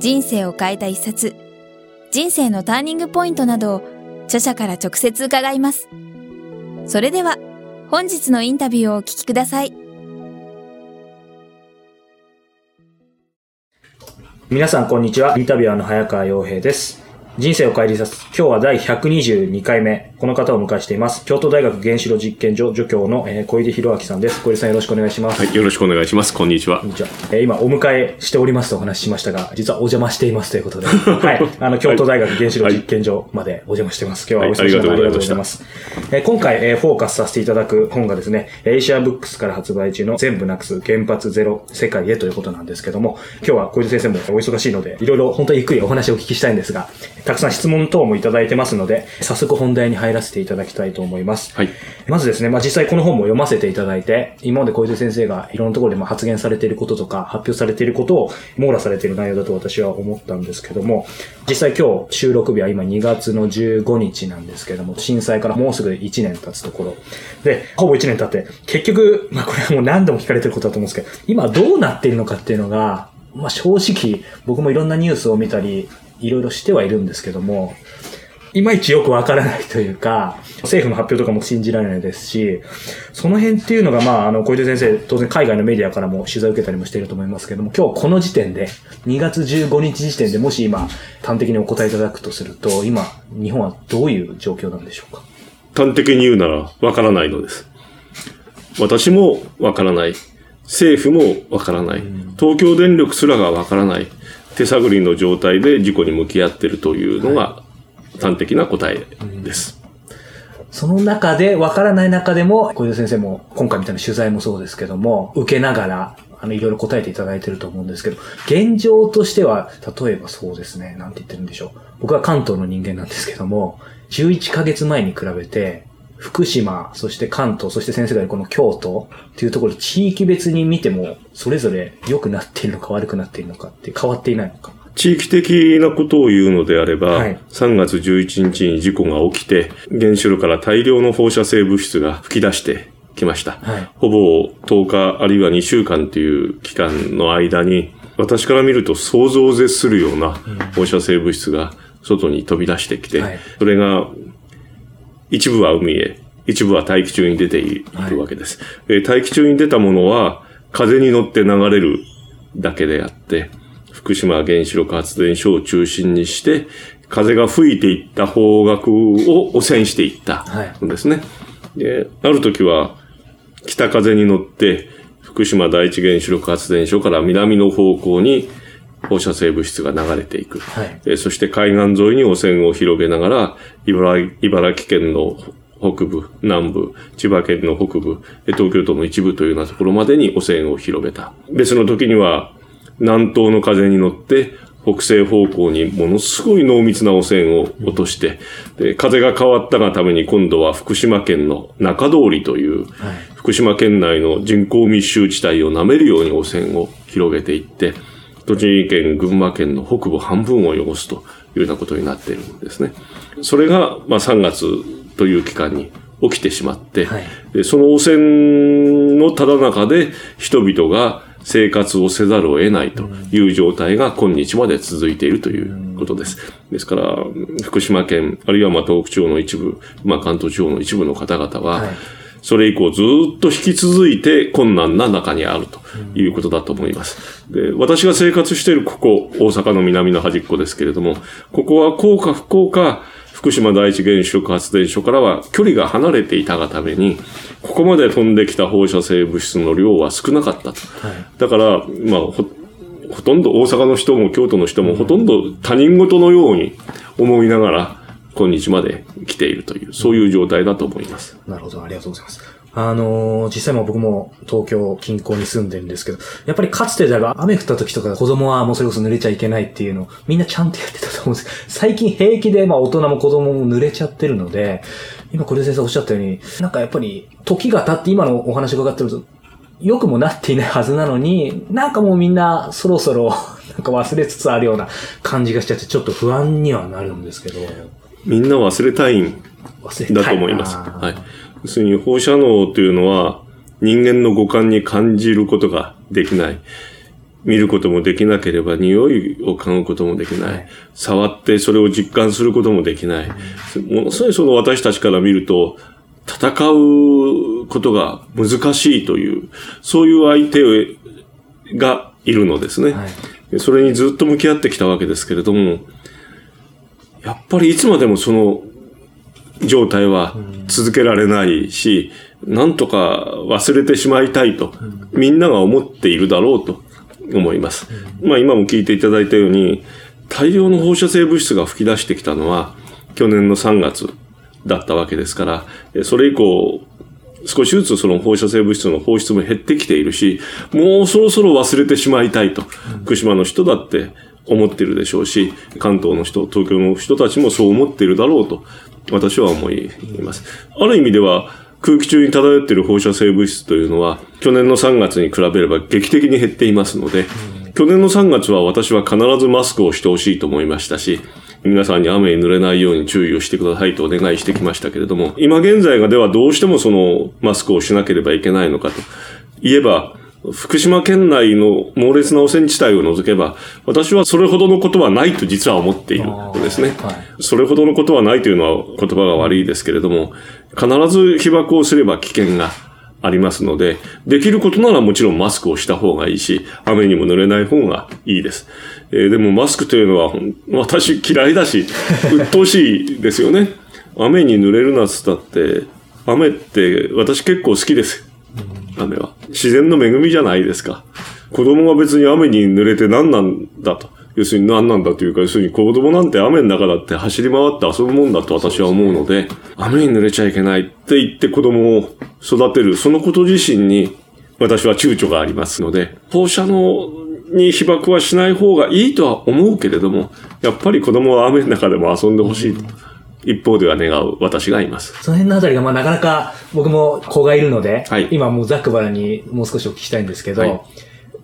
人生を変えた一冊、人生のターニングポイントなどを著者から直接伺います。それでは、本日のインタビューをお聞きください。皆さん、こんにちは。インタビュアーの早川洋平です。人生を変える一冊。今日は第122回目。この方をお迎えしています。京都大学原子炉実験所助教の、えー、小出博明さんです。小出さんよろしくお願いします。はい、よろしくお願いします。こんにちは。こんにちは。えー、今、お迎えしておりますとお話ししましたが、実はお邪魔していますということで、はい。あの、京都大学原子炉実験所までお邪魔してます。今日はお忙しい中ありがとうございます。えー、今回、えー、フォーカスさせていただく本がですね、エイシアブックスから発売中の全部なくす原発ゼロ世界へということなんですけども、今日は小出先生もお忙しいので、いろいろ本当にゆっくりお話をお聞きしたいんですが、たくさん質問等もいただいてますので、早速本題に入らせていただきたいと思います。はい。まずですね、まあ、実際この本も読ませていただいて、今まで小泉先生がいろんなところでま発言されていることとか、発表されていることを網羅されている内容だと私は思ったんですけども、実際今日収録日は今2月の15日なんですけども、震災からもうすぐ1年経つところ。で、ほぼ1年経って、結局、まあこれはもう何度も聞かれてることだと思うんですけど、今どうなっているのかっていうのが、まあ正直、僕もいろんなニュースを見たり、いろいろしてはいるんですけども、いまいちよくわからないというか、政府の発表とかも信じられないですし、その辺っていうのが、まあ、あの、小出先生、当然海外のメディアからも取材を受けたりもしていると思いますけども、今日この時点で、2月15日時点でもし今、端的にお答えいただくとすると、今、日本はどういう状況なんでしょうか？端的に言うなら、わからないのです。私もわからない。政府もわからない。東京電力すらがわからない。手探りの状態で事故に向き合っているというのが、端的な答えです。その中で、わからない中でも、小出先生も今回みたいな取材もそうですけども、受けながら、あの、いろいろ答えていただいてると思うんですけど、現状としては、例えばそうですね、なんて言ってるんでしょう。僕は関東の人間なんですけども、11ヶ月前に比べて、福島、そして関東、そして先生がこの京都っていうところ、地域別に見ても、それぞれ良くなっているのか悪くなっているのかって変わっていないのか。地域的なことを言うのであれば、はい、3月11日に事故が起きて、原子炉から大量の放射性物質が吹き出してきました。はい、ほぼ10日あるいは2週間という期間の間に、私から見ると想像を絶するような放射性物質が外に飛び出してきて、はい、それが一部は海へ、一部は大気中に出ているわけです。はい、大気中に出たものは風に乗って流れるだけであって、福島原子力発電所を中心にして、風が吹いていった方角を汚染していったんですね。はい、である時は、北風に乗って、福島第一原子力発電所から南の方向に放射性物質が流れていく。はい、そして海岸沿いに汚染を広げながら、茨城県の北部、南部、千葉県の北部、東京都の一部というようなところまでに汚染を広げた。別の時には、南東の風に乗って北西方向にものすごい濃密な汚染を落として、で風が変わったがために今度は福島県の中通りという、福島県内の人口密集地帯を舐めるように汚染を広げていって、栃木県、群馬県の北部半分を汚すというようなことになっているんですね。それが、まあ、3月という期間に起きてしまって、はい、その汚染のただ中で人々が生活をせざるを得ないという状態が今日まで続いているということです。ですから、福島県、あるいはまあ東北地方の一部、まあ関東地方の一部の方々は、それ以降ずっと引き続いて困難な中にあるということだと思います。で私が生活しているここ、大阪の南の端っこですけれども、ここは幸か不幸か、福島第一原子力発電所からは距離が離れていたがために、ここまで飛んできた放射性物質の量は少なかったと。はい、だから、まあほ、ほとんど大阪の人も京都の人もほとんど他人事のように思いながら、今日まで来ているという、そういう状態だと思います。なるほど、ありがとうございます。あのー、実際も僕も東京近郊に住んでるんですけど、やっぱりかつてでは雨降った時とか子供はもうそれこそ濡れちゃいけないっていうのをみんなちゃんとやってたと思うんですけど、最近平気でまあ大人も子供も濡れちゃってるので、今これ先生おっしゃったように、なんかやっぱり時が経って今のお話伺ってると、良くもなっていないはずなのに、なんかもうみんなそろそろ なんか忘れつつあるような感じがしちゃって、ちょっと不安にはなるんですけど。みんな忘れたいんだと思います。はい。要するに放射能というのは人間の五感に感じることができない。見ることもできなければ匂いを嗅ぐこともできない。触ってそれを実感することもできない。ものすごいその私たちから見ると、戦うことが難しいという、そういう相手がいるのですね。はい、それにずっと向き合ってきたわけですけれども、やっぱりいつまでもその状態は続けられないし、なんとか忘れてしまいたいと、みんなが思っているだろうと思います。まあ今も聞いていただいたように、大量の放射性物質が吹き出してきたのは、去年の3月だったわけですから、それ以降、少しずつその放射性物質の放出も減ってきているし、もうそろそろ忘れてしまいたいと、福島の人だって思ってるでしょうし、関東の人、東京の人たちもそう思っているだろうと私は思います。ある意味では、空気中に漂っている放射性物質というのは、去年の3月に比べれば劇的に減っていますので、去年の3月は私は必ずマスクをしてほしいと思いましたし、皆さんに雨に濡れないように注意をしてくださいとお願いしてきましたけれども、今現在がではどうしてもそのマスクをしなければいけないのかと言えば、福島県内の猛烈な汚染地帯を除けば、私はそれほどのことはないと実は思っているんですね、はい。それほどのことはないというのは言葉が悪いですけれども、必ず被爆をすれば危険がありますので、できることならもちろんマスクをした方がいいし、雨にも濡れない方がいいです。えー、でもマスクというのは私嫌いだし、鬱陶しいですよね。雨に濡れるなっつったって、雨って私結構好きです。雨は。自然の恵みじゃないですか。子供が別に雨に濡れて何なんだと。要するに何なんだというか、要するに子供なんて雨の中だって走り回って遊ぶもんだと私は思うので、雨に濡れちゃいけないって言って子供を育てる、そのこと自身に私は躊躇がありますので、放射能に被爆はしない方がいいとは思うけれども、やっぱり子供は雨の中でも遊んでほしいと。一方では願う私がいます。その辺のあたりが、まあなかなか僕も子がいるので、はい、今もうざっくばらにもう少しお聞きしたいんですけど、はい、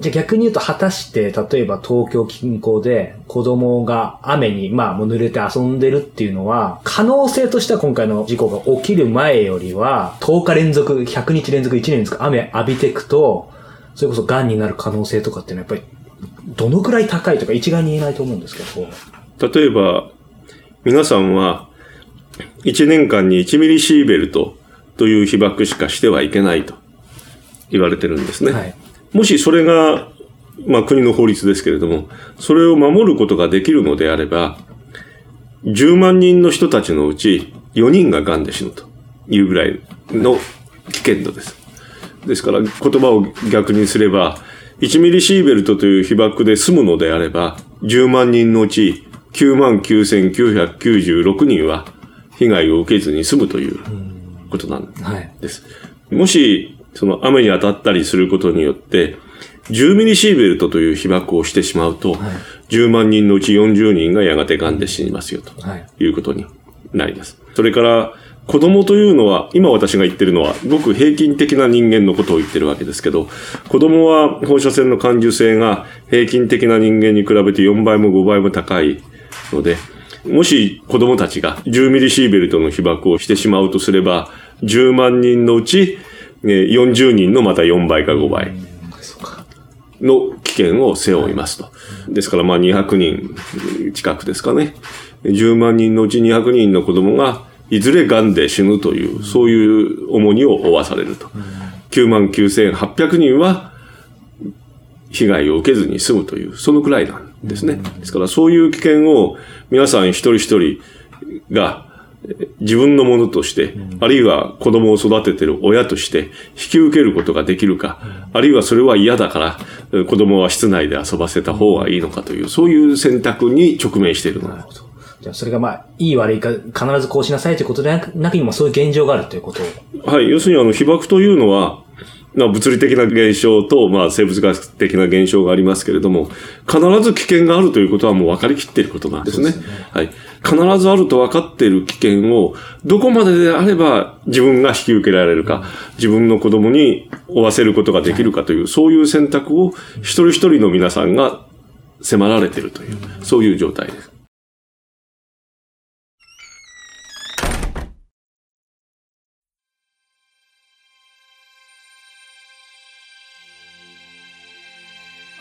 じゃあ逆に言うと果たして、例えば東京近郊で子供が雨に、まあもう濡れて遊んでるっていうのは、可能性としては今回の事故が起きる前よりは、10日連続、100日連続、1年連続雨浴びていくと、それこそ癌になる可能性とかっていうのはやっぱり、どのくらい高いとか一概に言えないと思うんですけど。例えば、皆さんは1年間に1ミリシーベルトという被爆しかしてはいけないと言われてるんですね。はい、もしそれが、まあ国の法律ですけれども、それを守ることができるのであれば、10万人の人たちのうち4人が癌で死ぬというぐらいの危険度です。ですから言葉を逆にすれば、1ミリシーベルトという被爆で済むのであれば、10万人のうち9万9996人は被害を受けずに済むということなんです。はい、もし、その雨に当たったりすることによって、10ミリシーベルトという被爆をしてしまうと、はい、10万人のうち40人がやがて癌で死にますよということになります。それから、子供というのは、今私が言ってるのは、ごく平均的な人間のことを言ってるわけですけど、子供は放射線の感受性が平均的な人間に比べて4倍も5倍も高いので、もし子供たちが10ミリシーベルトの被爆をしてしまうとすれば、10万人のうち40人のまた4倍か5倍の危険を背負いますと。ですからまあ200人近くですかね。10万人のうち200人の子供がいずれ癌で死ぬという、そういう重荷を負わされると。9万9800人は被害を受けずに済むという、そのくらいなんですね。ですからそういう危険を皆さん一人一人が自分のものとして、あるいは子供を育てている親として引き受けることができるか、あるいはそれは嫌だから子供は室内で遊ばせた方がいいのかという、そういう選択に直面しているのだ。じゃあそれがまあ、いい悪いか必ずこうしなさいということでなくにもそういう現状があるということはい。要するにあの被爆というのは、まあ、物理的な現象と、まあ、生物学的な現象がありますけれども、必ず危険があるということはもう分かりきっていることなんですね。すねはい。必ずあると分かっている危険を、どこまでであれば自分が引き受けられるか、自分の子供に負わせることができるかという、そういう選択を一人一人の皆さんが迫られているという、そういう状態です。